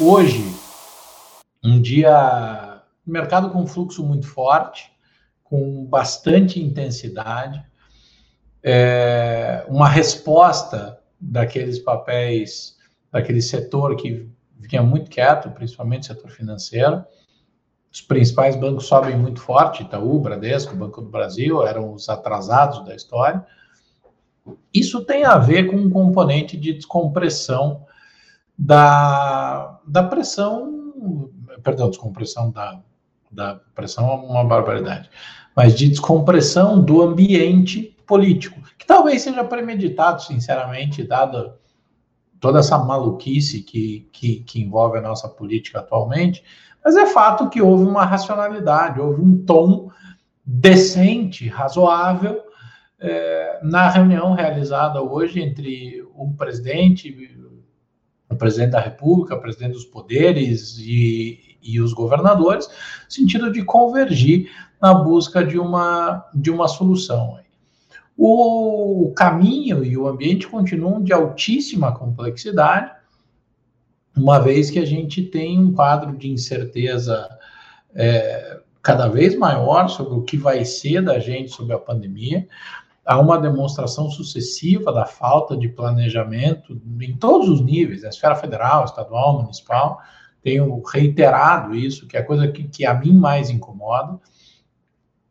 hoje, um dia, mercado com fluxo muito forte, com bastante intensidade, é, uma resposta daqueles papéis, daquele setor que vinha muito quieto, principalmente setor financeiro. Os principais bancos sobem muito forte, Itaú, Bradesco, Banco do Brasil, eram os atrasados da história. Isso tem a ver com um componente de descompressão da, da pressão, perdão, descompressão da, da pressão é uma barbaridade, mas de descompressão do ambiente político, que talvez seja premeditado, sinceramente, dada toda essa maluquice que, que, que, envolve a nossa política atualmente, mas é fato que houve uma racionalidade, houve um tom decente, razoável, é, na reunião realizada hoje entre o presidente, presidente da República, presidente dos poderes e, e os governadores, no sentido de convergir na busca de uma, de uma solução o caminho e o ambiente continuam de altíssima complexidade, uma vez que a gente tem um quadro de incerteza é, cada vez maior sobre o que vai ser da gente sobre a pandemia. Há uma demonstração sucessiva da falta de planejamento em todos os níveis, na esfera federal, estadual, municipal. Tenho reiterado isso, que é a coisa que, que a mim mais incomoda.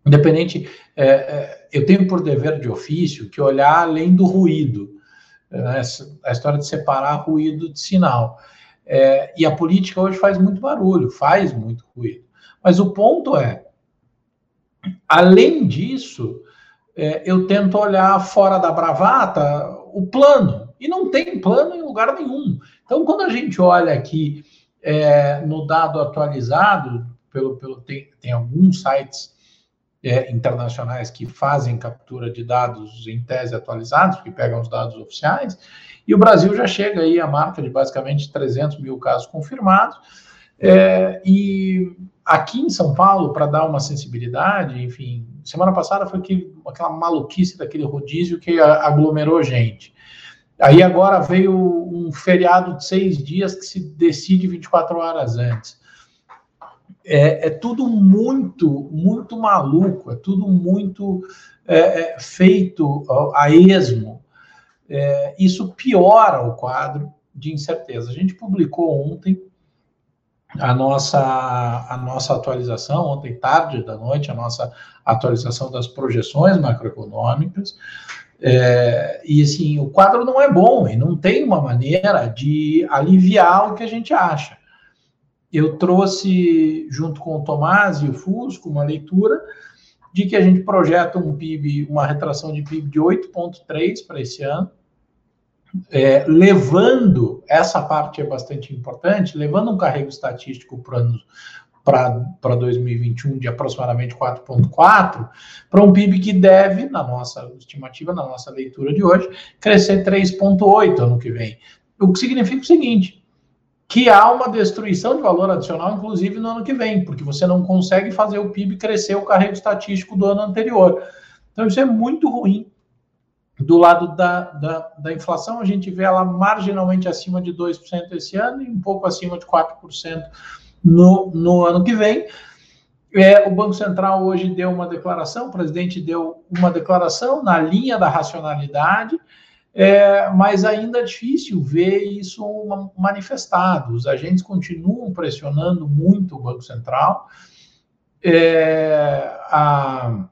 Independente, é, é, eu tenho por dever de ofício que olhar além do ruído, né? a história de separar ruído de sinal. É, e a política hoje faz muito barulho, faz muito ruído. Mas o ponto é, além disso, é, eu tento olhar fora da bravata o plano, e não tem plano em lugar nenhum. Então, quando a gente olha aqui é, no dado atualizado, pelo, pelo tem, tem alguns sites é, internacionais que fazem captura de dados em tese atualizados, que pegam os dados oficiais, e o Brasil já chega aí à marca de basicamente 300 mil casos confirmados, é, e aqui em São Paulo, para dar uma sensibilidade, enfim, semana passada foi que, aquela maluquice daquele rodízio que aglomerou gente. Aí agora veio um feriado de seis dias que se decide 24 horas antes é, é tudo muito, muito maluco, é tudo muito é, é, feito a esmo. É, isso piora o quadro de incerteza. A gente publicou ontem a nossa, a nossa atualização, ontem tarde da noite, a nossa atualização das projeções macroeconômicas. É, e assim, o quadro não é bom e não tem uma maneira de aliviar o que a gente acha eu trouxe, junto com o Tomás e o Fusco, uma leitura de que a gente projeta um PIB, uma retração de PIB de 8,3 para esse ano, é, levando, essa parte é bastante importante, levando um carrego estatístico para 2021 de aproximadamente 4,4, para um PIB que deve, na nossa estimativa, na nossa leitura de hoje, crescer 3,8 ano que vem. O que significa o seguinte: que há uma destruição de valor adicional, inclusive no ano que vem, porque você não consegue fazer o PIB crescer o carrego estatístico do ano anterior. Então, isso é muito ruim. Do lado da, da, da inflação, a gente vê ela marginalmente acima de 2% esse ano e um pouco acima de 4% no, no ano que vem. É, o Banco Central hoje deu uma declaração, o presidente deu uma declaração na linha da racionalidade, é, mas ainda é difícil ver isso manifestado. Os agentes continuam pressionando muito o Banco Central. É, a,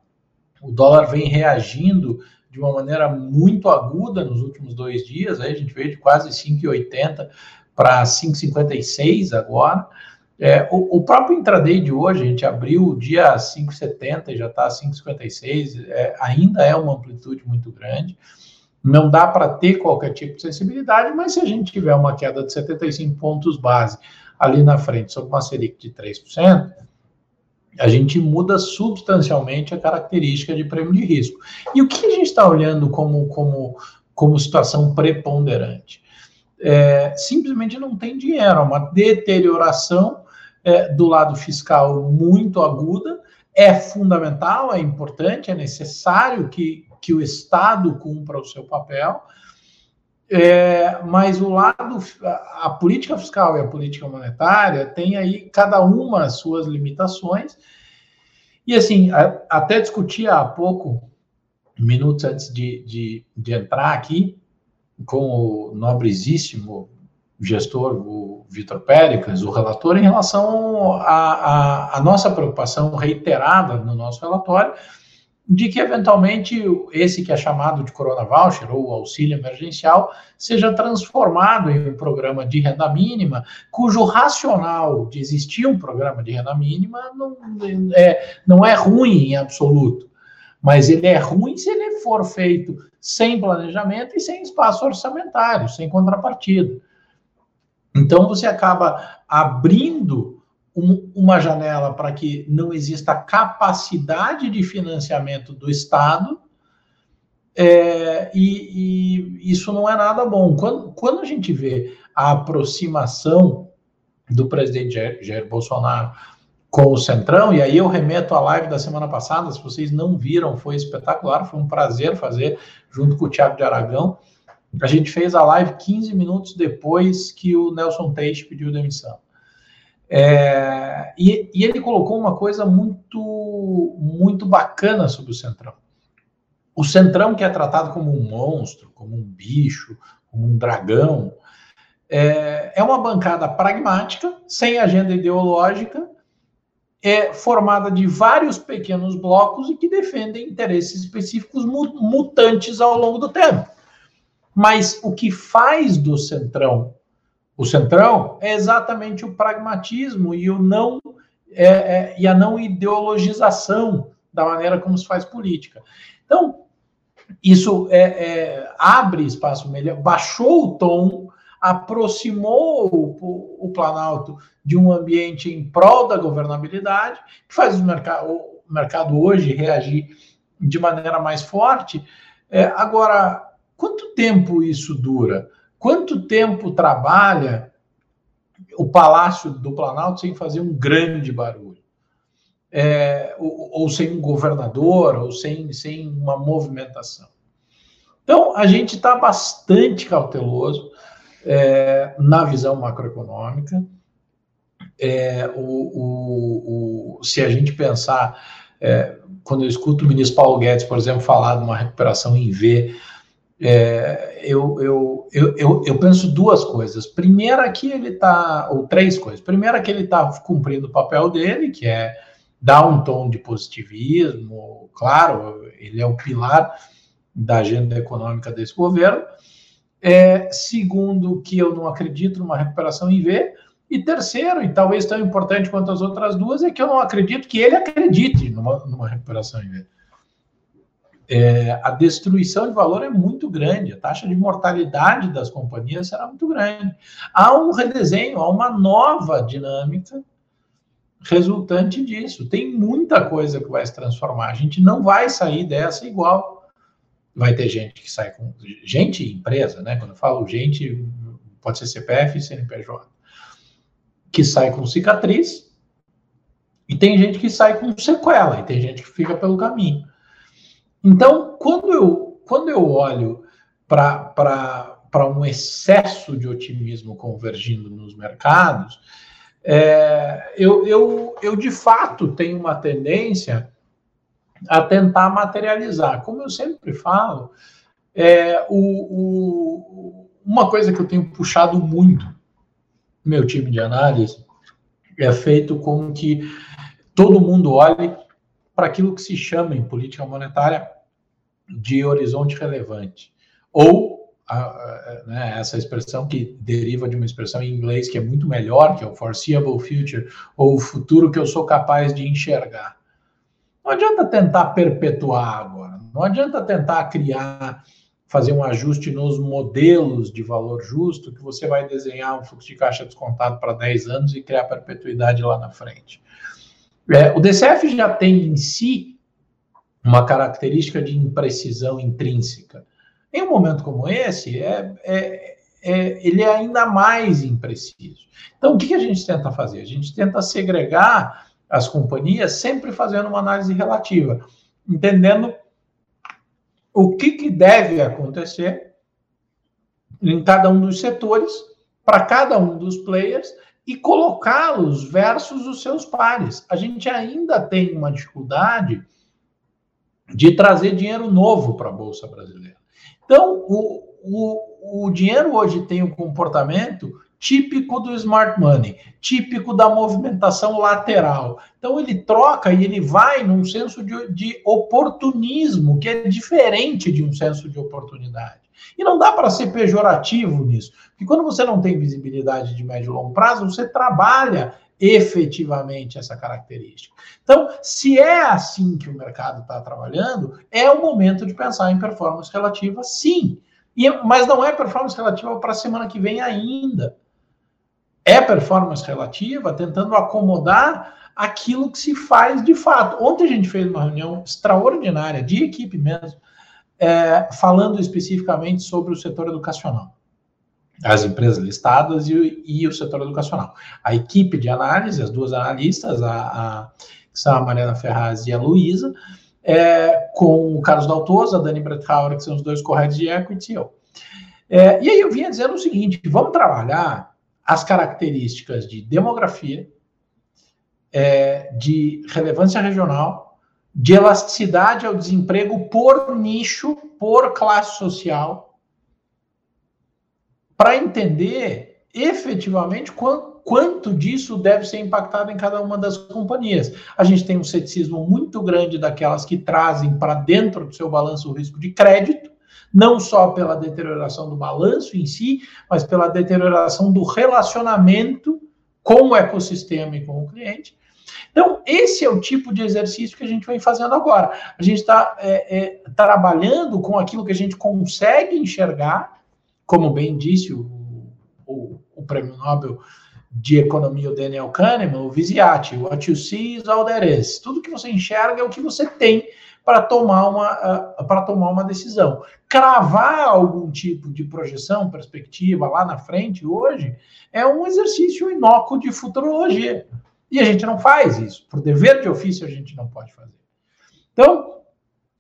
o dólar vem reagindo de uma maneira muito aguda nos últimos dois dias. Aí a gente veio de quase 5,80 para 5,56 agora. É, o, o, próprio intraday de hoje, a gente abriu o dia 5,70 e já está 5,56, é, ainda é uma amplitude muito grande. Não dá para ter qualquer tipo de sensibilidade, mas se a gente tiver uma queda de 75 pontos base ali na frente, sobre uma Selic de 3%, a gente muda substancialmente a característica de prêmio de risco. E o que a gente está olhando como, como, como situação preponderante? É, simplesmente não tem dinheiro, é uma deterioração é, do lado fiscal muito aguda, é fundamental, é importante, é necessário que, que o Estado cumpra o seu papel. É, mas o lado, a, política fiscal e a política monetária tem aí cada uma as suas limitações. E assim, a, até discutia há pouco, minutos antes de, de, de entrar aqui, com o nobrezíssimo gestor, o Vitor Péricles, o relator, em relação à nossa preocupação reiterada no nosso relatório de que, eventualmente, esse que é chamado de Corona Voucher ou auxílio emergencial seja transformado em um programa de renda mínima, cujo racional de existir um programa de renda mínima não é, não é ruim em absoluto, mas ele é ruim se ele for feito sem planejamento e sem espaço orçamentário, sem contrapartida. Então, você acaba abrindo um, uma janela para que não exista capacidade de financiamento do Estado, é, e, e, isso não é nada bom. Quando, quando a gente vê a aproximação do presidente Jair, Jair Bolsonaro com o Centrão, e aí eu remeto à live da semana passada, se vocês não viram, foi espetacular, foi um prazer fazer junto com o Tiago de Aragão. A gente fez a live 15 minutos depois que o Nelson Teixe pediu demissão. É, e, e, ele colocou uma coisa muito, muito bacana sobre o Centrão. O Centrão, que é tratado como um monstro, como um bicho, como um dragão, é, é uma bancada pragmática, sem agenda ideológica, é formada de vários pequenos blocos e que defendem interesses específicos mutantes ao longo do tempo. Mas o que faz do Centrão o centrão é exatamente o pragmatismo e o não é, é, e a não ideologização da maneira como se faz política. Então isso é, é abre espaço melhor, baixou o tom, aproximou o, o, Planalto de um ambiente em prol da governabilidade, que faz o mercado, o mercado hoje reagir de maneira mais forte. É, agora, quanto tempo isso dura? Quanto tempo trabalha o Palácio do Planalto sem fazer um grande barulho? É, ou, ou, sem um governador, ou sem, sem uma movimentação. Então, a gente está bastante cauteloso é, na visão macroeconômica. É, o, o, o, se a gente pensar, é, quando eu escuto o ministro Paulo Guedes, por exemplo, falar de uma recuperação em V, é, eu, eu, eu, eu, penso duas coisas. Primeira que ele está, ou três coisas. Primeira que ele está cumprindo o papel dele, que é dar um tom de positivismo. Claro, ele é o pilar da agenda econômica desse governo. É, segundo, que eu não acredito numa recuperação em V. E terceiro, e talvez tão importante quanto as outras duas, é que eu não acredito que ele acredite numa, numa recuperação em V é, a destruição de valor é muito grande, a taxa de mortalidade das companhias será muito grande. Há um redesenho, há uma nova dinâmica resultante disso. Tem muita coisa que vai se transformar. A gente não vai sair dessa igual. Vai ter gente que sai com. Gente, empresa, né? Quando eu falo gente, pode ser CPF e CNPJ. Que sai com cicatriz. E tem gente que sai com sequela. E tem gente que fica pelo caminho. Então, quando eu, quando eu olho para um excesso de otimismo convergindo nos mercados, é, eu, eu, eu de fato tenho uma tendência a tentar materializar. Como eu sempre falo, é, o, o, uma coisa que eu tenho puxado muito meu time de análise é feito com que todo mundo olhe para aquilo que se chama em política monetária de horizonte relevante. Ou a, a, né, essa expressão que deriva de uma expressão em inglês que é muito melhor, que é o foreseeable future, ou o futuro que eu sou capaz de enxergar. Não adianta tentar perpetuar agora, não adianta tentar criar, fazer um ajuste nos modelos de valor justo, que você vai desenhar um fluxo de caixa descontado para 10 anos e criar perpetuidade lá na frente. É, o DCF já tem em si uma característica de imprecisão intrínseca. Em um momento como esse, é, é, é, ele é ainda mais impreciso. Então, o que, a gente tenta fazer? A gente tenta segregar as companhias, sempre fazendo uma análise relativa, entendendo o que, que deve acontecer em cada um dos setores, para cada um dos players, e colocá-los versus os seus pares. A gente ainda tem uma dificuldade de trazer dinheiro novo para a Bolsa Brasileira. Então, o, o, o dinheiro hoje tem um comportamento típico do smart money, típico da movimentação lateral. Então ele troca e ele vai num senso de, de oportunismo, que é diferente de um senso de oportunidade. E não dá para ser pejorativo nisso, porque quando você não tem visibilidade de médio e longo prazo, você trabalha efetivamente essa característica. Então, se é assim que o mercado está trabalhando, é o momento de pensar em performance relativa, sim. E, mas não é performance relativa para a semana que vem ainda é performance relativa, tentando acomodar aquilo que se faz de fato. Ontem a gente fez uma reunião extraordinária de equipe mesmo, é, falando especificamente sobre o setor educacional, as empresas listadas e, e, o setor educacional. A equipe de análise, as duas analistas, a, a que são a Mariana Ferraz e a Luísa, é, com o Carlos Daltoso, a Dani Brethauer, que são os dois corretos de equity e eu. É, e aí eu vinha dizendo o seguinte: vamos trabalhar as características de demografia, é, de relevância regional, de elasticidade ao desemprego por nicho, por classe social, para entender efetivamente quanto, quanto disso deve ser impactado em cada uma das companhias. A gente tem um ceticismo muito grande daquelas que trazem para dentro do seu balanço o risco de crédito, não só pela deterioração do balanço em si, mas pela deterioração do relacionamento com o ecossistema e com o cliente. Então, esse é o tipo de exercício que a gente vem fazendo agora. A gente está é, é, trabalhando com aquilo que a gente consegue enxergar, como bem disse o, o, o prêmio Nobel de economia, o Daniel Kahneman, o Visiati, what you see is all there is. Tudo que você enxerga é o que você tem para tomar uma para tomar uma decisão. Cravar algum tipo de projeção, perspectiva lá na frente hoje é um exercício inócuo de futurologia. E a gente não faz isso. Por dever de ofício a gente não pode fazer. Então,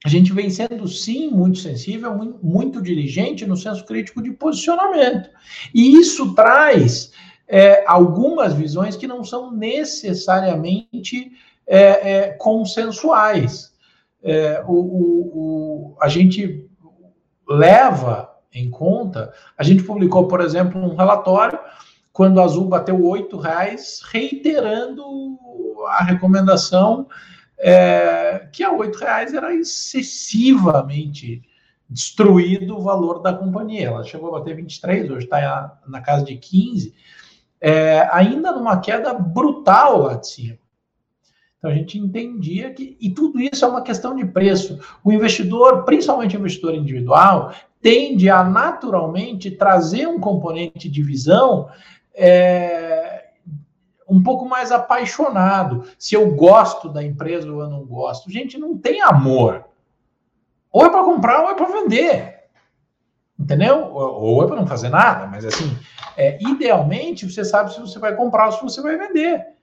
a gente vem sendo sim muito sensível, muito, muito diligente no senso crítico de posicionamento. E isso traz é, algumas visões que não são necessariamente é, é, consensuais é, o, o, o, a gente leva em conta, a gente publicou, por exemplo, um relatório quando a Azul bateu oito reais, reiterando a recomendação é, que a oito reais era excessivamente destruído o valor da companhia. Ela chegou a bater 23, hoje está na casa de 15, é, ainda numa queda brutal lá de cima. Então a gente entendia que, e tudo isso é uma questão de preço. O investidor, principalmente o investidor individual, tende a naturalmente trazer um componente de visão é, um pouco mais apaixonado. Se eu gosto da empresa ou eu não gosto. Gente, não tem amor. Ou é para comprar ou é para vender. Entendeu? Ou é para não fazer nada, mas assim, é, idealmente você sabe se você vai comprar ou se você vai vender.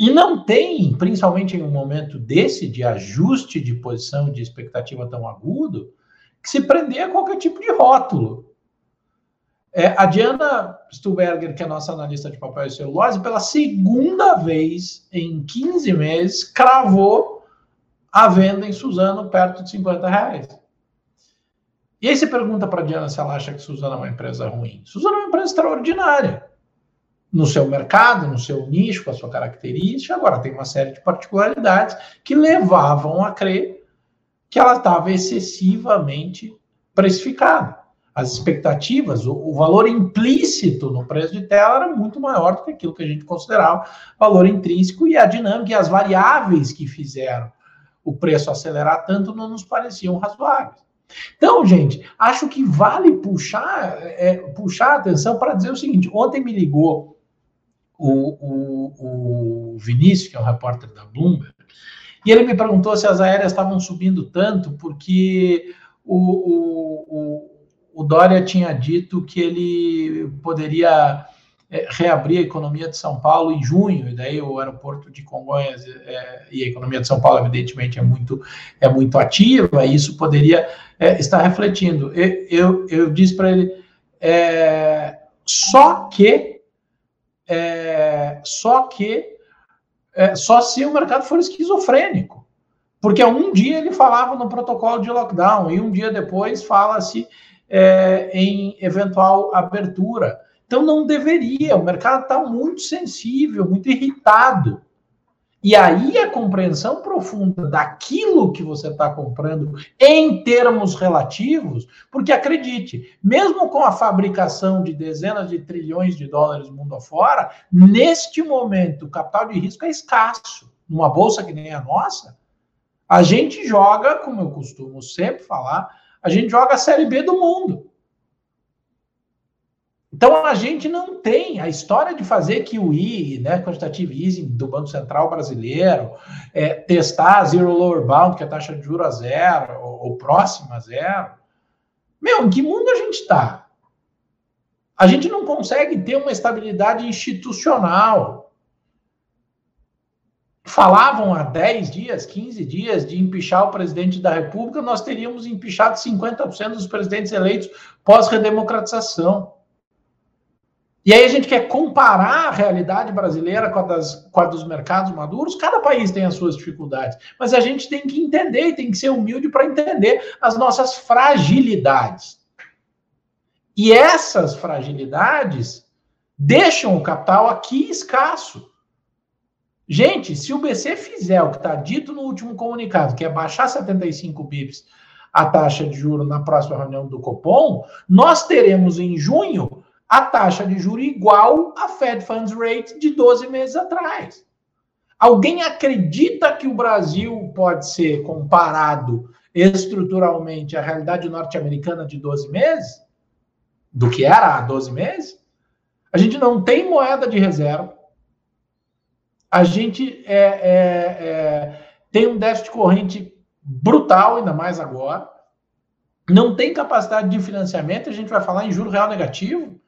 E não tem, principalmente em um momento desse de ajuste de posição de expectativa tão agudo, que se prender a qualquer tipo de rótulo. É, a Diana Stuberger, que é nossa analista de papel e celulose, pela segunda vez em 15 meses, cravou a venda em Suzano perto de 50 reais. E aí você pergunta para a Diana se ela acha que Suzano é uma empresa ruim. Suzano é uma empresa extraordinária no seu mercado, no seu nicho, com a sua característica. Agora, tem uma série de particularidades que levavam a crer que ela estava excessivamente precificada. As expectativas, o, o, valor implícito no preço de tela era muito maior do que aquilo que a gente considerava valor intrínseco e a dinâmica e as variáveis que fizeram o preço acelerar tanto não nos pareciam razoáveis. Então, gente, acho que vale puxar, é, puxar a atenção para dizer o seguinte: ontem me ligou o, o, o Vinícius, que é um repórter da Bloomberg, e ele me perguntou se as aéreas estavam subindo tanto porque o, o, o, o Dória tinha dito que ele poderia é, reabrir a economia de São Paulo em junho, e daí o aeroporto de Congonhas é, e a economia de São Paulo, evidentemente, é muito, é muito ativa, e isso poderia é, estar refletindo. Eu, eu, eu disse para ele, é, só que, é, só que, é, só se o mercado for esquizofrênico, porque um dia ele falava no protocolo de lockdown, e um dia depois fala-se em eventual abertura. Então não deveria, o mercado está muito sensível, muito irritado. E aí a compreensão profunda daquilo que você está comprando em termos relativos, porque acredite, mesmo com a fabricação de dezenas de trilhões de dólares mundo afora, neste momento o capital de risco é escasso. Numa bolsa que nem a nossa, a gente joga, como eu costumo sempre falar, a gente joga a série B do mundo. Então a gente não tem a história de fazer QE, né, quantitative easing do Banco Central brasileiro, é, testar zero lower bound, que é a taxa de juros a zero ou, ou próxima a zero. Meu, em que mundo a gente está? A gente não consegue ter uma estabilidade institucional. Falavam há 10 dias, 15 dias de empichar o presidente da República, nós teríamos empichado 50% dos presidentes eleitos pós-redemocratização. E aí a gente quer comparar a realidade brasileira com a, das, com a dos mercados maduros. Cada país tem as suas dificuldades, mas a gente tem que entender e tem que ser humilde para entender as nossas fragilidades. E essas fragilidades deixam o capital aqui escasso. Gente, se o BC fizer o que está dito no último comunicado, que é baixar 75 bips a taxa de juro na próxima reunião do Copom, nós teremos em junho a taxa de juro igual à Fed Funds Rate de 12 meses atrás. Alguém acredita que o Brasil pode ser comparado estruturalmente à realidade norte-americana de 12 meses? Do que era há 12 meses? A gente não tem moeda de reserva. A gente é, é, é, tem um déficit corrente brutal, ainda mais agora. Não tem capacidade de financiamento. A gente vai falar em juro real negativo.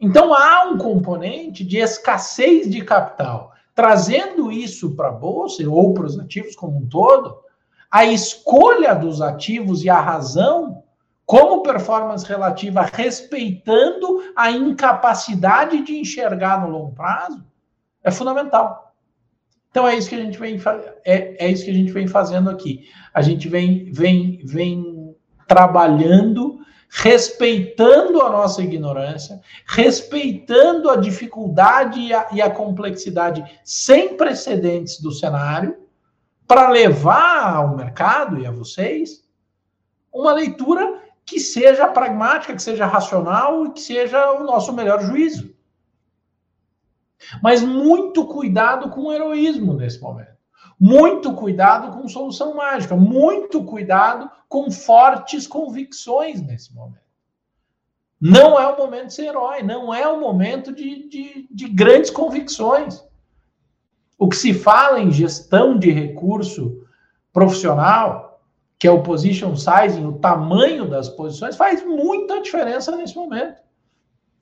Então há um componente de escassez de capital. Trazendo isso para a bolsa ou para os ativos como um todo, a escolha dos ativos e a razão como performance relativa, respeitando a incapacidade de enxergar no longo prazo, é fundamental. Então é isso que a gente vem é, é isso que a gente vem fazendo aqui. A gente vem vem vem trabalhando respeitando a nossa ignorância, respeitando a dificuldade e a, e a complexidade sem precedentes do cenário, para levar ao mercado e a vocês uma leitura que seja pragmática, que seja racional e que seja o nosso melhor juízo. Mas muito cuidado com o heroísmo nesse momento. Muito cuidado com solução mágica, muito cuidado com fortes convicções nesse momento. Não é o momento de ser herói, não é o momento de, de, de grandes convicções. O que se fala em gestão de recurso profissional, que é o position sizing, o tamanho das posições, faz muita diferença nesse momento.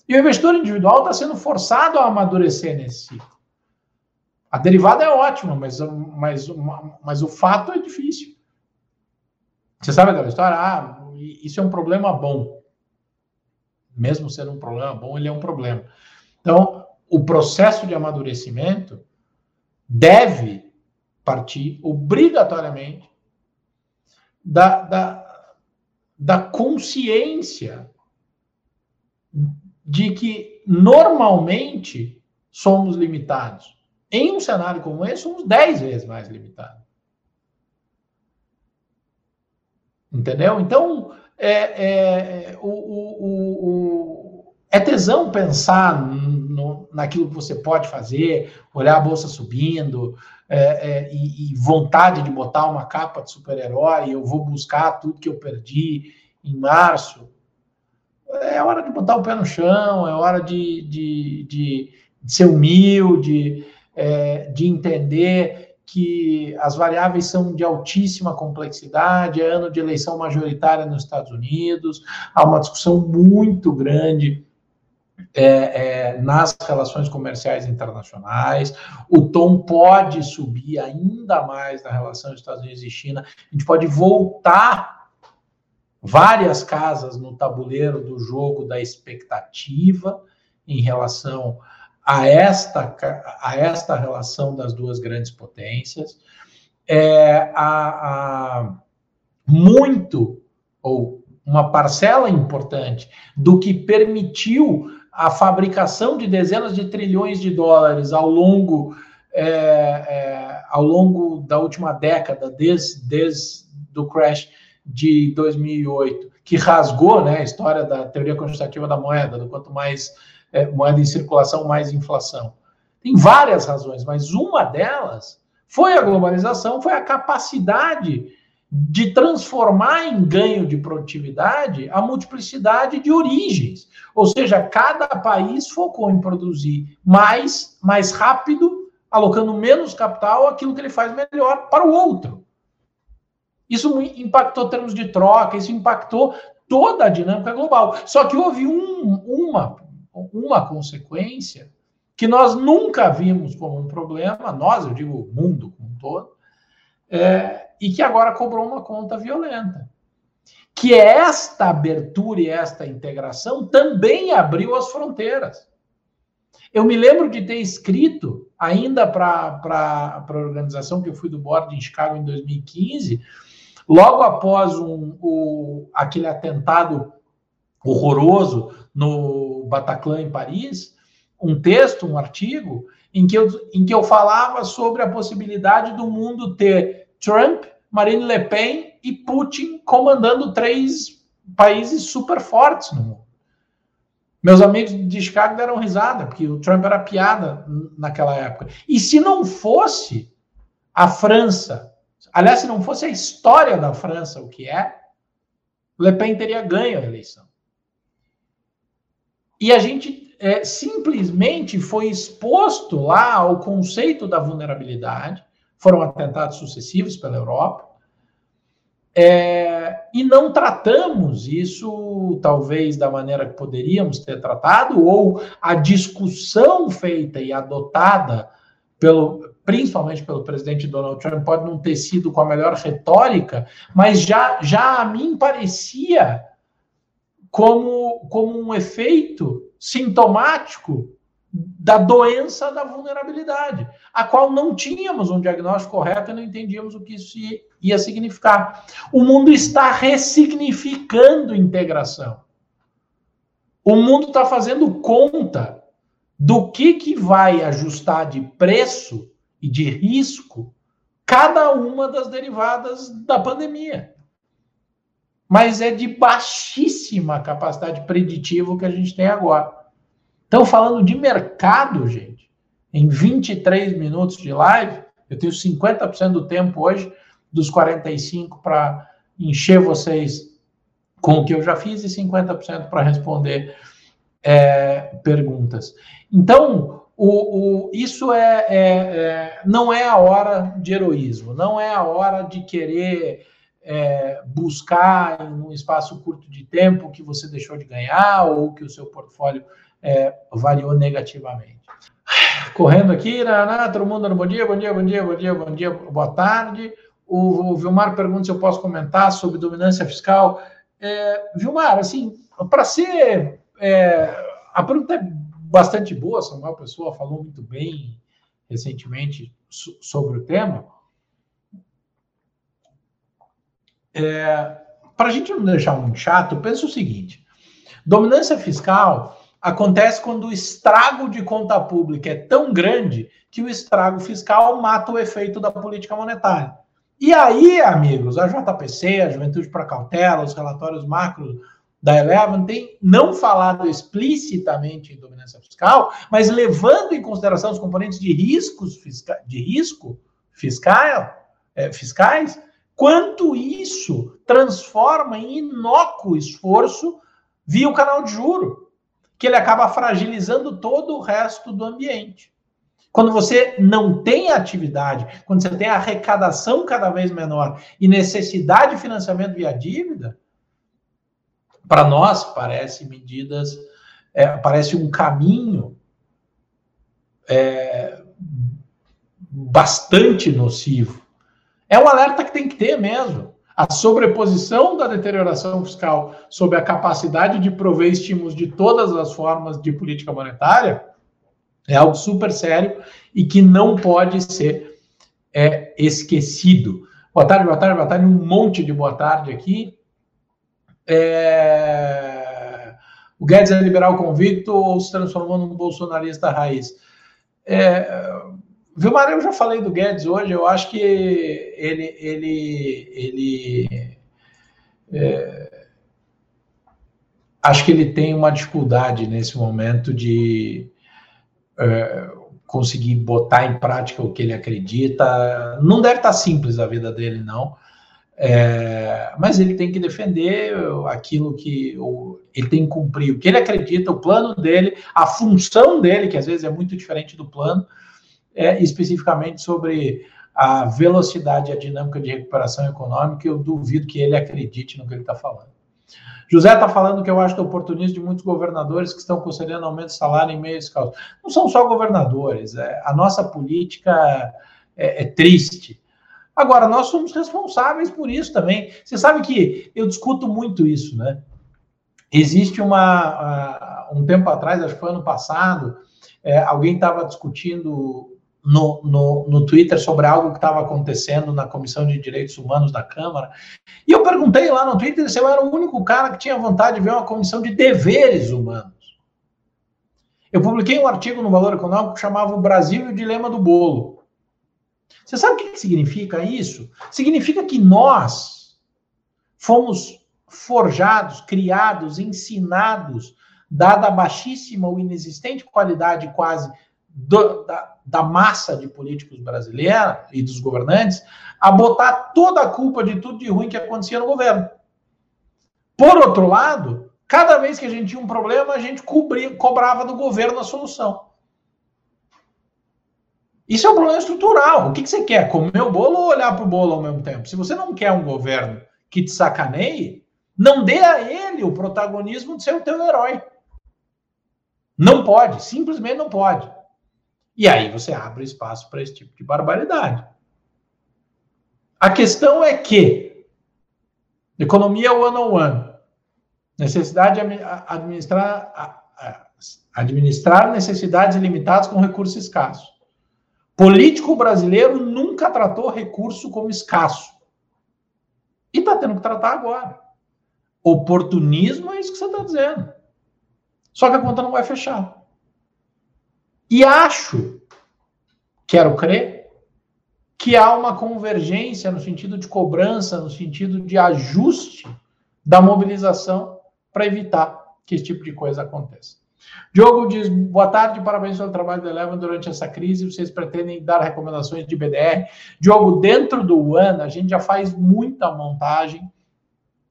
E o investidor individual está sendo forçado a amadurecer nesse ciclo. A derivada é ótima, mas, mas, mas o fato é difícil. Você sabe aquela história? Ah, isso é um problema bom. Mesmo sendo um problema bom, ele é um problema. Então, o processo de amadurecimento deve partir obrigatoriamente da, da, da consciência de que normalmente somos limitados. Em um cenário como esse, somos 10 vezes mais limitados. Entendeu? Então, é, é, o, o, o, é tesão pensar no, naquilo que você pode fazer, olhar a bolsa subindo, é, é, e, e, vontade de botar uma capa de super-herói, eu vou buscar tudo que eu perdi em março. É hora de botar o pé no chão, é hora de, de, de, de ser humilde, é, de entender que as variáveis são de altíssima complexidade, é ano de eleição majoritária nos Estados Unidos, há uma discussão muito grande é, é, nas relações comerciais internacionais. O tom pode subir ainda mais na relação Estados Unidos e China. A gente pode voltar várias casas no tabuleiro do jogo da expectativa em relação a esta, a esta relação das duas grandes potências. É, a, a, muito, ou uma parcela importante, do que permitiu a fabricação de dezenas de trilhões de dólares ao longo, é, é, ao longo da última década, desde, desde do crash de 2008, que rasgou né, a história da teoria quantitativa da moeda, do quanto mais é, moeda em circulação, mais inflação. Tem várias razões, mas uma delas foi a globalização, foi a capacidade de transformar em ganho de produtividade a multiplicidade de origens. Ou seja, cada país focou em produzir mais, mais rápido, alocando menos capital aquilo que ele faz melhor para o outro. Isso impactou termos de troca, isso impactou toda a dinâmica global. Só que houve um, uma, uma consequência que nós nunca vimos como um problema, nós, eu digo o mundo como um todo, é, e que agora cobrou uma conta violenta. Que esta abertura e esta integração também abriu as fronteiras. Eu me lembro de ter escrito, ainda para a organização que eu fui do board em Chicago em 2015, logo após um, o, aquele atentado horroroso no Bataclan, em Paris, um texto, um artigo, em que, eu, em que eu falava sobre a possibilidade do mundo ter Trump, Marine Le Pen e Putin comandando três países super fortes no mundo. Meus amigos de Chicago deram risada, porque o Trump era piada naquela época. E se não fosse a França, aliás, se não fosse a história da França o que é, Le Pen teria ganho a eleição. E a gente é, simplesmente foi exposto lá ao conceito da vulnerabilidade, foram atentados sucessivos pela Europa, é, e não tratamos isso, talvez, da maneira que poderíamos ter tratado, ou a discussão feita e adotada, pelo, principalmente pelo presidente Donald Trump, pode não ter sido com a melhor retórica, mas já, já a mim parecia como, como um efeito sintomático da doença da vulnerabilidade, a qual não tínhamos um diagnóstico correto e não entendíamos o que isso ia significar. O mundo está ressignificando integração. O mundo está fazendo conta do que, que vai ajustar de preço e de risco cada uma das derivadas da pandemia mas é de baixíssima capacidade preditiva que a gente tem agora. Então, falando de mercado, gente, em 23 minutos de live, eu tenho 50% do tempo hoje, dos 45 para encher vocês com o que eu já fiz e 50% para responder é, perguntas. Então, o, o, isso é, é, é, não é a hora de heroísmo, não é a hora de querer é, buscar em um espaço curto de tempo que você deixou de ganhar ou que o seu portfólio é, variou negativamente. Correndo aqui, Naná, todo mundo, bom dia, bom dia, bom dia, bom dia, bom dia, boa tarde. O, o Vilmar pergunta se eu posso comentar sobre dominância fiscal. É, Vilmar, assim, para ser. É, a pergunta é bastante boa, Samuel Pessoa falou muito bem recentemente sobre o tema. É, Para a gente não deixar muito chato, pensa o seguinte: dominância fiscal acontece quando o estrago de conta pública é tão grande que o estrago fiscal mata o efeito da política monetária. E aí, amigos, a JPC, a Juventude para Cautela, os relatórios macro da Eleven tem não falado explicitamente em dominância fiscal, mas levando em consideração os componentes de riscos fisca, de risco fiscal, é, fiscais quanto isso transforma em inócuo esforço via o canal de juro, que ele acaba fragilizando todo o resto do ambiente. Quando você não tem atividade, quando você tem arrecadação cada vez menor e necessidade de financiamento via dívida, para nós parece medidas é, parece um caminho é, bastante nocivo. É um alerta que tem que ter mesmo. A sobreposição da deterioração fiscal sobre a capacidade de prover estímulos de todas as formas de política monetária é algo super sério e que não pode ser é, esquecido. Boa tarde, boa tarde, boa tarde. Um monte de boa tarde aqui. É... O Guedes é liberal convicto ou se transformou num bolsonarista raiz? É... Vilmar, eu já falei do Guedes hoje, eu acho que ele, ele, ele é... acho que ele tem uma dificuldade nesse momento de é, conseguir botar em prática o que ele acredita. Não deve estar simples a vida dele, não. É, mas ele tem que defender aquilo que o, ele tem que cumprir, o que ele acredita, o plano dele, a função dele, que às vezes é muito diferente do plano, é, especificamente sobre a velocidade e a dinâmica de recuperação econômica. Eu duvido que ele acredite no que ele está falando. José está falando que eu acho que é oportunismo de muitos governadores que estão concedendo aumento de salário em meio a esse caos. Não são só governadores, é, a nossa política é, é triste. Agora, nós somos responsáveis por isso também. Você sabe que eu discuto muito isso, né? Existe uma. Uh, um tempo atrás, acho que foi ano passado, é, alguém estava discutindo no, no, no Twitter sobre algo que estava acontecendo na Comissão de Direitos Humanos da Câmara. E eu perguntei lá no Twitter se eu era o único cara que tinha vontade de ver uma comissão de deveres humanos. Eu publiquei um artigo no Valor Econômico que chamava O Brasil e o Dilema do Bolo. Você sabe o que significa isso? Significa que nós fomos forjados, criados, ensinados, dada a baixíssima ou inexistente qualidade quase do, da, da massa de políticos brasileiros e dos governantes a botar toda a culpa de tudo de ruim que acontecia no governo. Por outro lado, cada vez que a gente tinha um problema, a gente cobria, cobrava do governo a solução. Isso é um problema estrutural. O que, que você quer? Comer o bolo ou olhar para o bolo ao mesmo tempo? Se você não quer um governo que te sacaneie, não dê a ele o protagonismo de ser o teu herói. Não pode, simplesmente não pode. E aí você abre espaço para esse tipo de barbaridade. A questão é que economia one-on-one, necessidade de administrar, administrar necessidades ilimitadas com recursos escassos. Político brasileiro nunca tratou recurso como escasso. E está tendo que tratar agora. Oportunismo é isso que você está dizendo. Só que a conta não vai fechar. E acho, quero crer, que há uma convergência no sentido de cobrança, no sentido de ajuste da mobilização para evitar que esse tipo de coisa aconteça. Diogo diz: boa tarde, parabéns pelo trabalho da Eleven durante essa crise. Vocês pretendem dar recomendações de BDR? Diogo, dentro do ano, a gente já faz muita montagem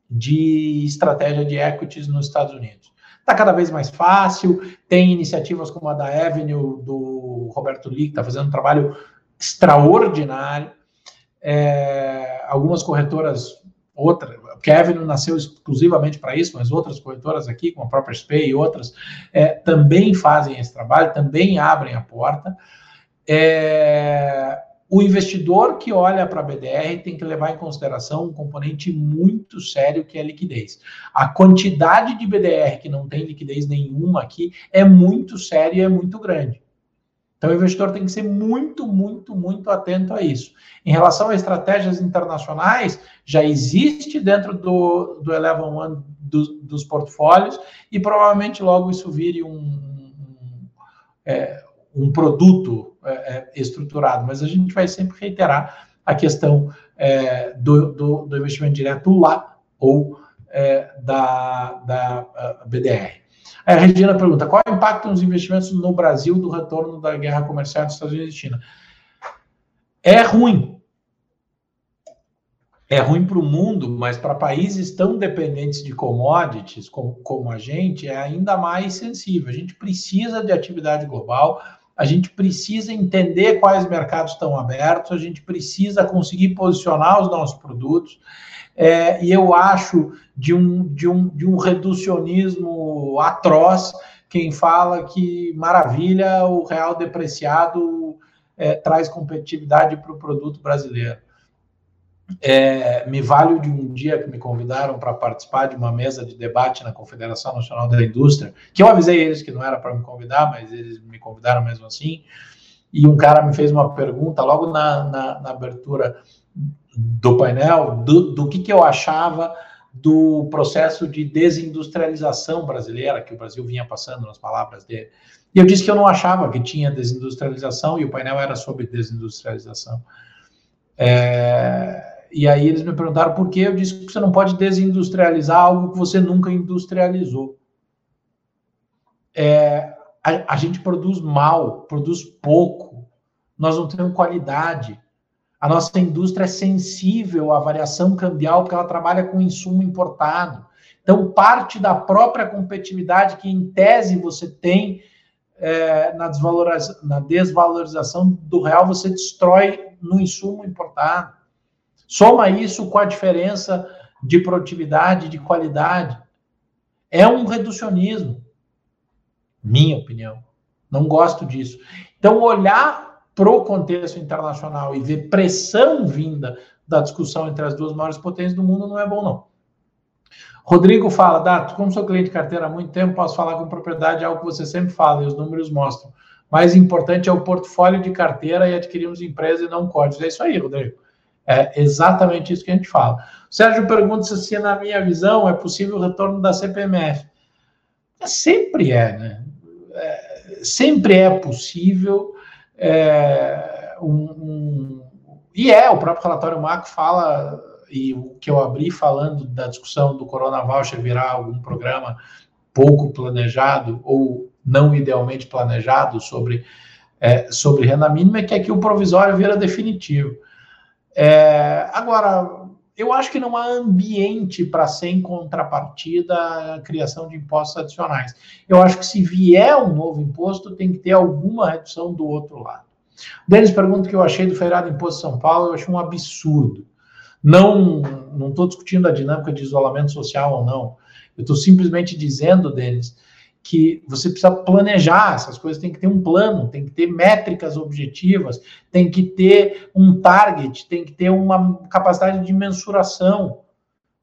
de estratégia de equities nos Estados Unidos. Está cada vez mais fácil, tem iniciativas como a da Avenue, do Roberto Lee, que está fazendo um trabalho extraordinário. É, algumas corretoras, outra, porque a Avenue nasceu exclusivamente para isso, mas outras corretoras aqui, como a própria SPAY e outras, é, também fazem esse trabalho, também abrem a porta. É, o investidor que olha para a BDR tem que levar em consideração um componente muito sério que é a liquidez. A quantidade de BDR que não tem liquidez nenhuma aqui é muito séria e é muito grande. Então, o investidor tem que ser muito, muito, muito atento a isso. Em relação a estratégias internacionais, já existe dentro do, do Eleven One do, dos portfólios e provavelmente logo isso vire um, um, é, um produto é, é, estruturado, mas a gente vai sempre reiterar a questão é, do, do, do, investimento direto lá ou é, da, da BDR. a Regina pergunta: qual é o impacto nos investimentos no Brasil do retorno da guerra comercial dos Estados Unidos e China? É ruim. É ruim para o mundo, mas para países tão dependentes de commodities como, como a gente, é ainda mais sensível. A gente precisa de atividade global, a gente precisa entender quais mercados estão abertos, a gente precisa conseguir posicionar os nossos produtos. É, e eu acho de um, de, um, de um reducionismo atroz quem fala que maravilha, o real depreciado é, traz competitividade para o produto brasileiro. É, me vale de um dia que me convidaram para participar de uma mesa de debate na Confederação Nacional da Indústria, que eu avisei eles que não era para me convidar, mas eles me convidaram mesmo assim. E um cara me fez uma pergunta logo na, na, na abertura do painel do, do que, que eu achava do processo de desindustrialização brasileira que o Brasil vinha passando nas palavras dele. E eu disse que eu não achava que tinha desindustrialização e o painel era sobre desindustrialização. É, e aí eles me perguntaram por que eu disse que você não pode desindustrializar algo que você nunca industrializou. É, a, a gente produz mal, produz pouco, nós não temos qualidade. A nossa indústria é sensível à variação cambial porque ela trabalha com insumo importado. Então, parte da própria competitividade que, em tese, você tem é, na, desvaloriza na desvalorização do real, você destrói no insumo importado. Soma isso com a diferença de produtividade, de qualidade. É um reducionismo, minha opinião. Não gosto disso. Então, olhar para o contexto internacional e ver pressão vinda da discussão entre as duas maiores potências do mundo não é bom, não. Rodrigo fala, Dato, como sou cliente de carteira há muito tempo, posso falar com propriedade, é algo que você sempre fala e os números mostram. Mais importante é o portfólio de carteira e adquirirmos empresa e não códigos. É isso aí, Rodrigo. É exatamente isso que a gente fala. O Sérgio pergunta se, na minha visão, é possível o retorno da CPMF. É, sempre é, né? É, sempre é possível. É, um, um, e é, o próprio relatório Marco fala, e o que eu abri falando da discussão do Corona Voucher virar algum programa pouco planejado ou não idealmente planejado sobre, é, sobre renda mínima, é que aqui o provisório vira definitivo. É, agora, eu acho que não há ambiente para ser em contrapartida a criação de impostos adicionais. Eu acho que se vier um novo imposto, tem que ter alguma redução do outro lado. Denis pergunta o que eu achei do feriado Imposto São Paulo, eu acho um absurdo. Não não estou discutindo a dinâmica de isolamento social ou não. Eu estou simplesmente dizendo, Denis, que você precisa planejar, essas coisas tem que ter um plano, tem que ter métricas objetivas, tem que ter um target, tem que ter uma capacidade de mensuração.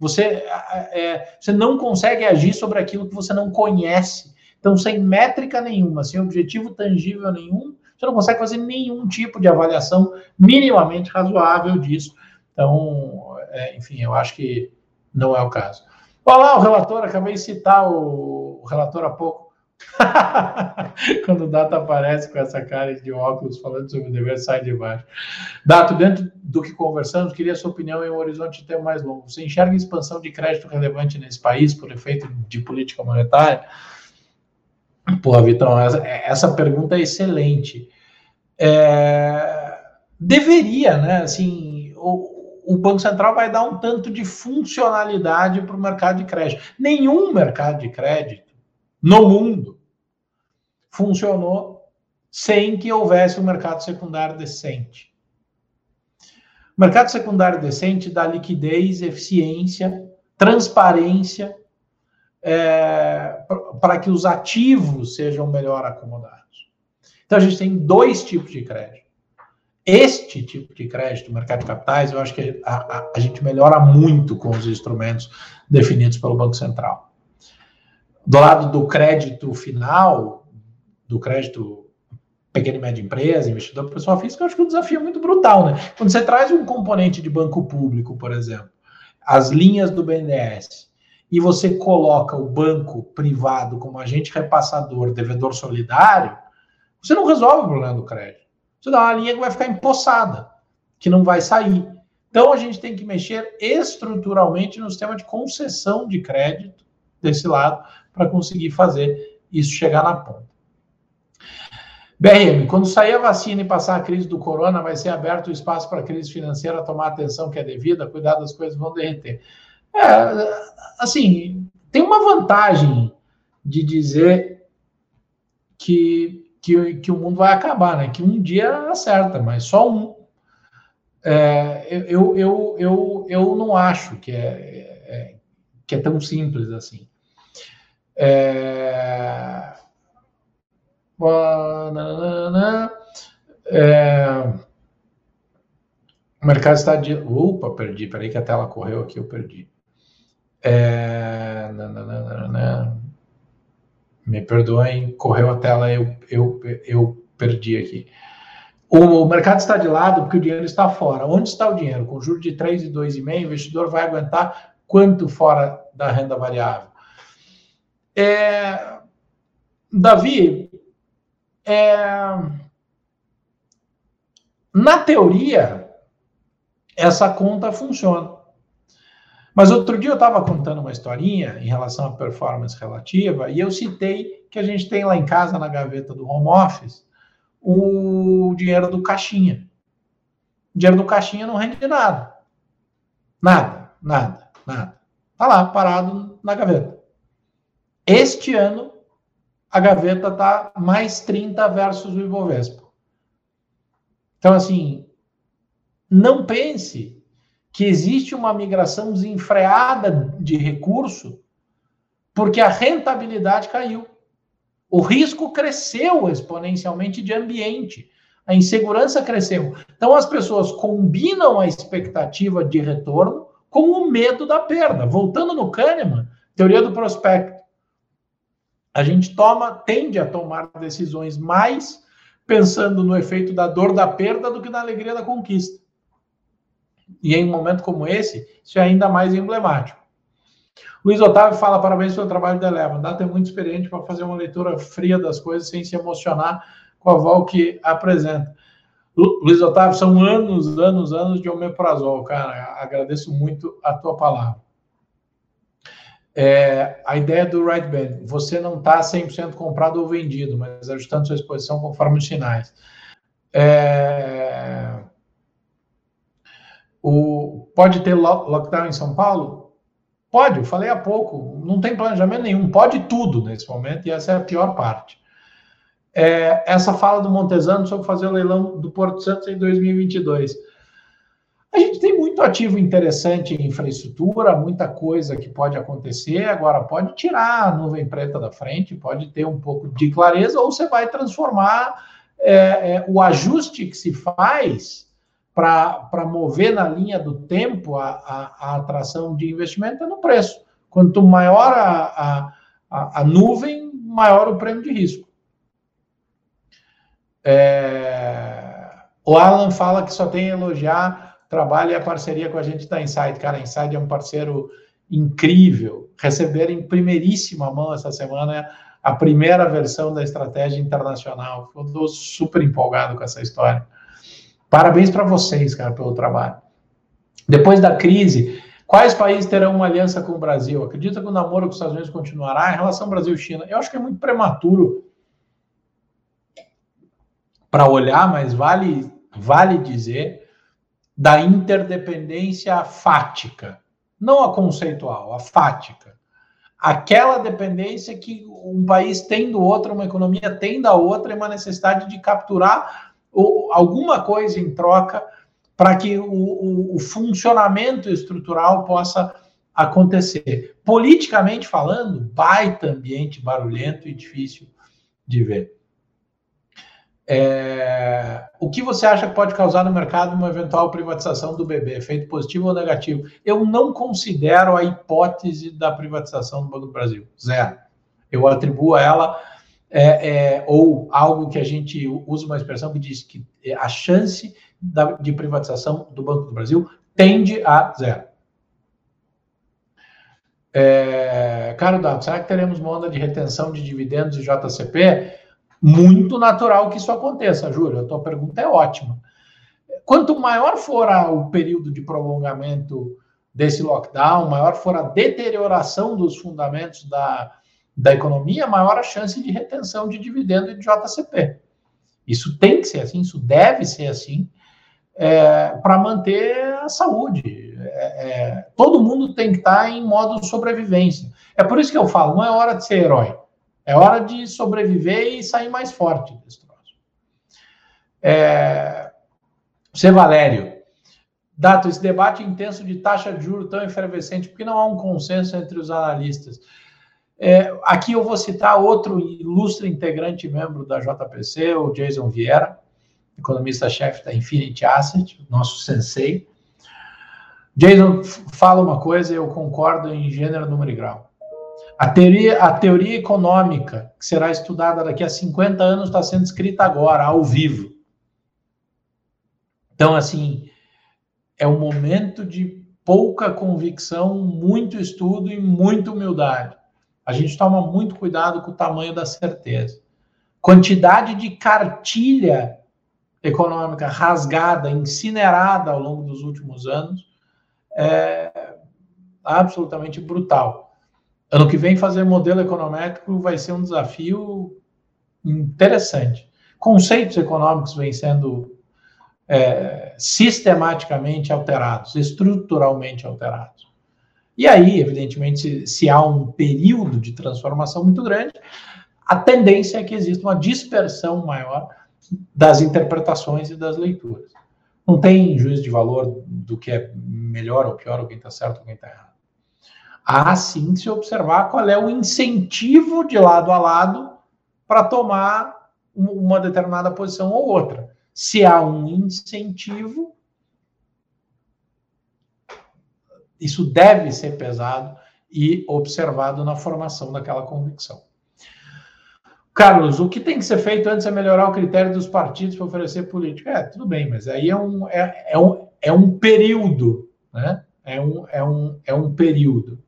Você, é, você não consegue agir sobre aquilo que você não conhece. Então, sem métrica nenhuma, sem objetivo tangível nenhum, você não consegue fazer nenhum tipo de avaliação minimamente razoável disso. Então, é, enfim, eu acho que não é o caso. Olá, o relator, acabei de citar o, o relator há pouco. Quando o Dato aparece com essa cara de óculos falando sobre o dever, sai de baixo. Dato, dentro do que conversamos, queria sua opinião em um horizonte de tempo mais longo. Você enxerga expansão de crédito relevante nesse país por efeito de política monetária? Pô, Vitão, essa, essa pergunta é excelente. É, deveria, né? Assim, o Banco Central vai dar um tanto de funcionalidade para o mercado de crédito. Nenhum mercado de crédito no mundo funcionou sem que houvesse um mercado secundário decente. O mercado secundário decente dá liquidez, eficiência, transparência é, para que os ativos sejam melhor acomodados. Então a gente tem dois tipos de crédito este tipo de crédito, mercado de capitais, eu acho que a, a, a, gente melhora muito com os instrumentos definidos pelo Banco Central. Do lado do crédito final, do crédito pequena e média empresa, investidor pessoal físico, eu acho que o desafio é muito brutal, né? Quando você traz um componente de banco público, por exemplo, as linhas do BNDES, e você coloca o banco privado como agente repassador, devedor solidário, você não resolve o problema do crédito. Você dá uma linha que vai ficar empossada, que não vai sair. Então a gente tem que mexer estruturalmente no sistema de concessão de crédito desse lado para conseguir fazer isso chegar na ponta. BRM, quando sair a vacina e passar a crise do corona, vai ser aberto o espaço para a crise financeira tomar a atenção que é devida, cuidar das coisas vão derreter. É, assim, tem uma vantagem de dizer que que, que o mundo vai acabar, né? Que um dia acerta, mas só um. É, eu, eu, eu, eu não acho que é, é, que é tão simples assim. É, É, o mercado está de. Opa, perdi. Peraí que a tela correu aqui, eu perdi. É, me perdoem, correu a tela, eu, eu, eu perdi aqui. O mercado está de lado porque o dinheiro está fora. Onde está o dinheiro? Com juros de 3 e 2,5, o investidor vai aguentar quanto fora da renda variável? É, Davi, é, na teoria, essa conta funciona. Mas outro dia eu estava contando uma historinha em relação à performance relativa e eu citei que a gente tem lá em casa, na gaveta do home office, o dinheiro do caixinha. O dinheiro do caixinha não rende nada. Nada, nada, nada. Está lá, parado na gaveta. Este ano, a gaveta está mais 30 versus o Ibovespa. Então, assim, não pense que existe uma migração desenfreada de recurso porque a rentabilidade caiu. O risco cresceu exponencialmente de ambiente. A insegurança cresceu. Então as pessoas combinam a expectativa de retorno com o medo da perda. Voltando no Kahneman, teoria do prospecto. A gente toma, tende a tomar decisões mais pensando no efeito da dor da perda do que na alegria da conquista. E em um momento como esse, isso é ainda mais emblemático. Luiz Otávio fala: parabéns pelo trabalho da Eleva. Data é muito experiente para fazer uma leitura fria das coisas sem se emocionar com a vol que apresenta. Luiz Otávio, são anos, anos, anos de omeprazol, cara. Agradeço muito a tua palavra. É, a ideia do right band, você não está 100% comprado ou vendido, mas ajustando sua exposição conforme os sinais. É, o, pode ter lockdown em São Paulo? Pode, eu falei há pouco, não tem planejamento nenhum, pode tudo nesse momento, e essa é a pior parte. É, essa fala do Montesano sobre fazer o leilão do Porto Santos em 2022. A gente tem muito ativo interessante em infraestrutura, muita coisa que pode acontecer. Agora, pode tirar a nuvem preta da frente, pode ter um pouco de clareza, ou você vai transformar é, é, o ajuste que se faz para mover na linha do tempo a, a, a, atração de investimento é no preço. Quanto maior a, a, a nuvem, maior o prêmio de risco. É... O Alan fala que só tem a elogiar trabalho e a parceria com a gente da Insight. Cara, a Insight é um parceiro incrível. Receber em primeiríssima mão essa semana a primeira versão da estratégia internacional. Estou super empolgado com essa história. Parabéns para vocês, cara, pelo trabalho. Depois da crise, quais países terão uma aliança com o Brasil? Acredita que o namoro com os Estados Unidos continuará em relação Brasil-China? Eu acho que é muito prematuro para olhar, mas vale, vale dizer da interdependência fática, não a conceitual, a fática. Aquela dependência que um país tem do outro, uma economia tem da outra, e uma necessidade de capturar ou alguma coisa em troca para que o, o, o, funcionamento estrutural possa acontecer. Politicamente falando, baita ambiente barulhento e difícil de ver. É, o que você acha que pode causar no mercado uma eventual privatização do BB, efeito positivo ou negativo? Eu não considero a hipótese da privatização do Banco do Brasil, zero. Eu atribuo a ela é, é, ou algo que a gente usa uma expressão que diz que a chance da, de privatização do Banco do Brasil tende a zero. É, caro Dado, será que teremos uma onda de retenção de dividendos de JCP? Muito natural que isso aconteça, Júlio. A tua pergunta é ótima. Quanto maior for o período de prolongamento desse lockdown, maior for a deterioração dos fundamentos da, da economia, maior a chance de retenção de dividendo e de JCP. Isso tem que ser assim, isso deve ser assim, é, para manter a saúde. É, é, todo mundo tem que estar em modo sobrevivência. É por isso que eu falo, não é hora de ser herói, é hora de sobreviver e sair mais forte desse troço. É, você, Valério, Dato, esse debate intenso de taxa de juros tão efervescente, porque não há um consenso entre os analistas? É, aqui eu vou citar outro ilustre integrante membro da JPC, o Jason Vieira, economista-chefe da Infinity Asset, nosso sensei. Jason fala uma coisa e eu concordo em gênero, número e grau. A teoria, a teoria econômica, que será estudada daqui a 50 anos, está sendo escrita agora, ao vivo. Então, assim, é um momento de pouca convicção, muito estudo e muita humildade. A gente toma muito cuidado com o tamanho da certeza. Quantidade de cartilha econômica rasgada, incinerada ao longo dos últimos anos, é absolutamente brutal. Ano que vem, fazer modelo econômico vai ser um desafio interessante. Conceitos econômicos vêm sendo é, sistematicamente alterados, estruturalmente alterados. E aí, evidentemente, se, há um período de transformação muito grande, a tendência é que exista uma dispersão maior das interpretações e das leituras. Não tem juízo de valor do que é melhor ou pior, ou quem está certo ou quem está errado. Há sim se observar qual é o incentivo de lado a lado para tomar uma determinada posição ou outra. Se há um incentivo, isso deve ser pesado e observado na formação daquela convicção. Carlos, o que tem que ser feito antes é melhorar o critério dos partidos para oferecer política. É, tudo bem, mas aí é um, é, é um, é um período, né? É um, é, um, é um período.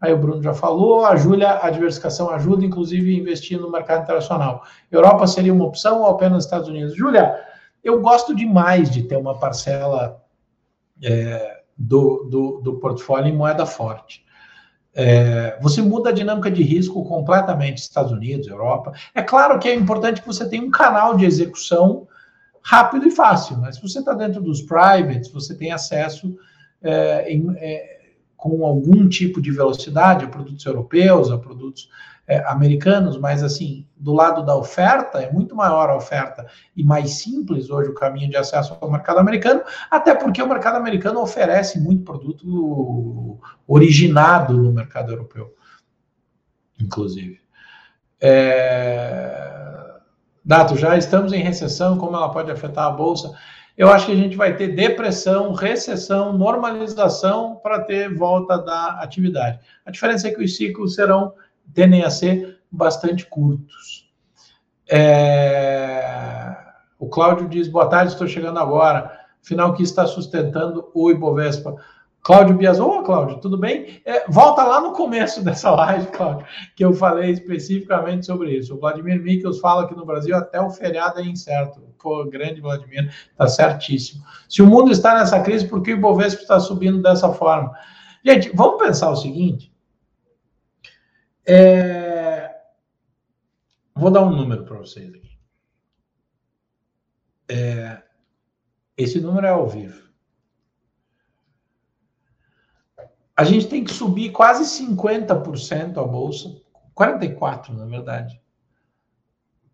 Aí o Bruno já falou, a Júlia, a diversificação ajuda, inclusive, investir no mercado internacional. Europa seria uma opção ou apenas Estados Unidos? Júlia, eu gosto demais de ter uma parcela é, do, do, do, portfólio em moeda forte. É, você muda a dinâmica de risco completamente, Estados Unidos, Europa. É claro que é importante que você tenha um canal de execução rápido e fácil, mas se você está dentro dos privates, você tem acesso é, em, é, com algum tipo de velocidade a produtos europeus, a produtos é, americanos, mas assim, do lado da oferta, é muito maior a oferta e mais simples hoje o caminho de acesso ao mercado americano, até porque o mercado americano oferece muito produto originado no mercado europeu, inclusive. É... Dato, já estamos em recessão, como ela pode afetar a Bolsa? Eu acho que a gente vai ter depressão, recessão, normalização para ter volta da atividade. A diferença é que os ciclos serão tendem a ser bastante curtos. É... O Cláudio diz: boa tarde, estou chegando agora. Final que está sustentando o Ibovespa. Cláudio Bias, Cláudio, tudo bem? É, volta lá no começo dessa live, Cláudio, que eu falei especificamente sobre isso. O Vladimir Mikkels fala que no Brasil até o feriado é incerto. Pô, grande Vladimir, tá certíssimo. Se o mundo está nessa crise, por que o Ibovespa está subindo dessa forma? Gente, vamos pensar o seguinte: é... Vou dar um número para vocês aqui. É... Esse número é ao vivo. A gente tem que subir quase 50% a bolsa, 44% na verdade,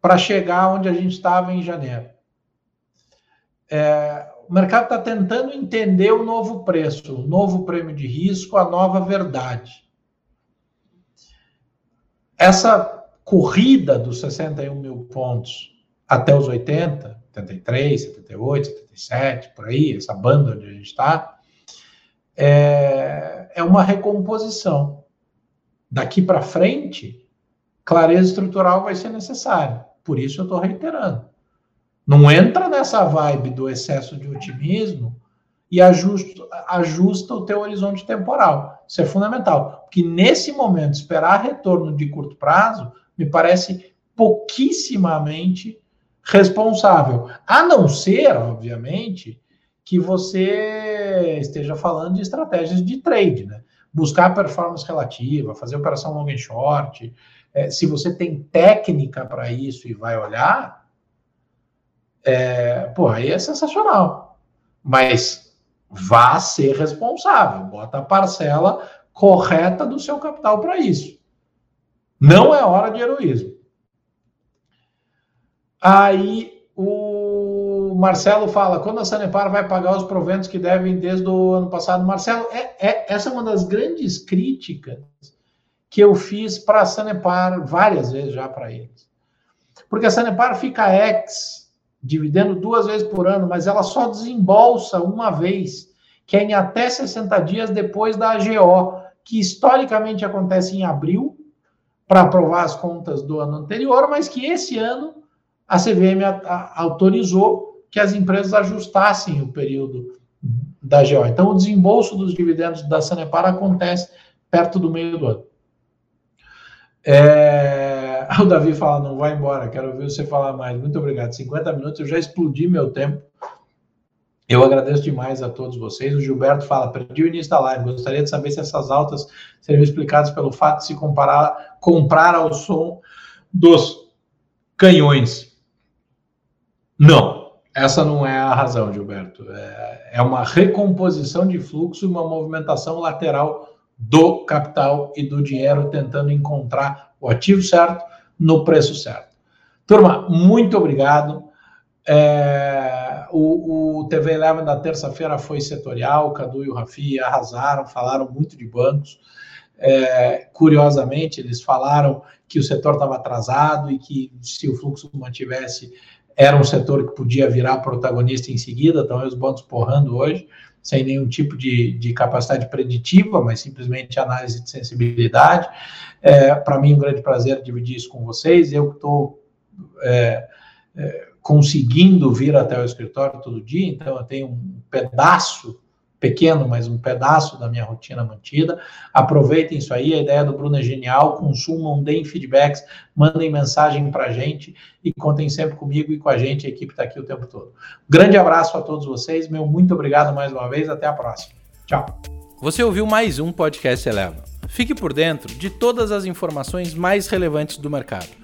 para chegar onde a gente estava em janeiro. É, o mercado está tentando entender o novo preço, o novo prêmio de risco, a nova verdade essa corrida dos 61 mil pontos até os 80, 73, 78, 77, por aí, essa banda onde a gente está, é, é uma recomposição. Daqui para frente, clareza estrutural vai ser necessária. Por isso eu estou reiterando. Não entra nessa vibe do excesso de otimismo e ajusta, ajusta o teu horizonte temporal. Isso é fundamental. Porque nesse momento, esperar retorno de curto prazo me parece pouquíssimamente responsável. A não ser, obviamente, que você esteja falando de estratégias de trade, né? Buscar performance relativa, fazer operação long and short. É, se você tem técnica para isso e vai olhar, é, pô, aí é sensacional. Mas vá ser responsável, bota a parcela correta do seu capital para isso. Não é hora de heroísmo. Aí o Marcelo fala: quando a Sanepar vai pagar os proventos que devem desde o ano passado? Marcelo, é, é, essa é uma das grandes críticas que eu fiz para a Sanepar várias vezes já para eles. Porque a Sanepar fica ex, dividendo duas vezes por ano, mas ela só desembolsa uma vez, que é em até 60 dias depois da AGO, que historicamente acontece em abril, para aprovar as contas do ano anterior, mas que esse ano a CVM autorizou que as empresas ajustassem o período da AGO. Então, o desembolso dos dividendos da Sanepar acontece perto do meio do ano. É... O Davi fala, não vai embora, quero ouvir você falar mais. Muito obrigado. 50 minutos, eu já explodi meu tempo. Eu agradeço demais a todos vocês. O Gilberto fala, perdi o início da live. Gostaria de saber se essas altas seriam explicadas pelo fato de se comparar, comprar ao som dos canhões. Não, essa não é a razão, Gilberto. É, é uma recomposição de fluxo uma movimentação lateral do capital e do dinheiro, tentando encontrar o ativo certo no preço certo. Turma, muito obrigado. É o, o TV Eleven da terça-feira foi setorial, o Cadu e o Rafi arrasaram, falaram muito de bancos. É, curiosamente, eles falaram que o setor estava atrasado e que se o fluxo mantivesse, era um setor que podia virar protagonista em seguida. Estão os bancos porrando hoje, sem nenhum tipo de, de capacidade preditiva, mas simplesmente análise de sensibilidade. É, Para mim, um grande prazer dividir isso com vocês. Eu estou. É, é, conseguindo vir até o escritório todo dia, então eu tenho um pedaço pequeno, mas um pedaço da minha rotina mantida. Aproveitem isso aí, a ideia do Bruno é genial, consumam, deem feedbacks, mandem mensagem para a gente e contem sempre comigo e com a gente, a equipe está aqui o tempo todo. grande abraço a todos vocês, meu muito obrigado mais uma vez, até a próxima. Tchau. Você ouviu mais um podcast Eleva. Fique por dentro de todas as informações mais relevantes do mercado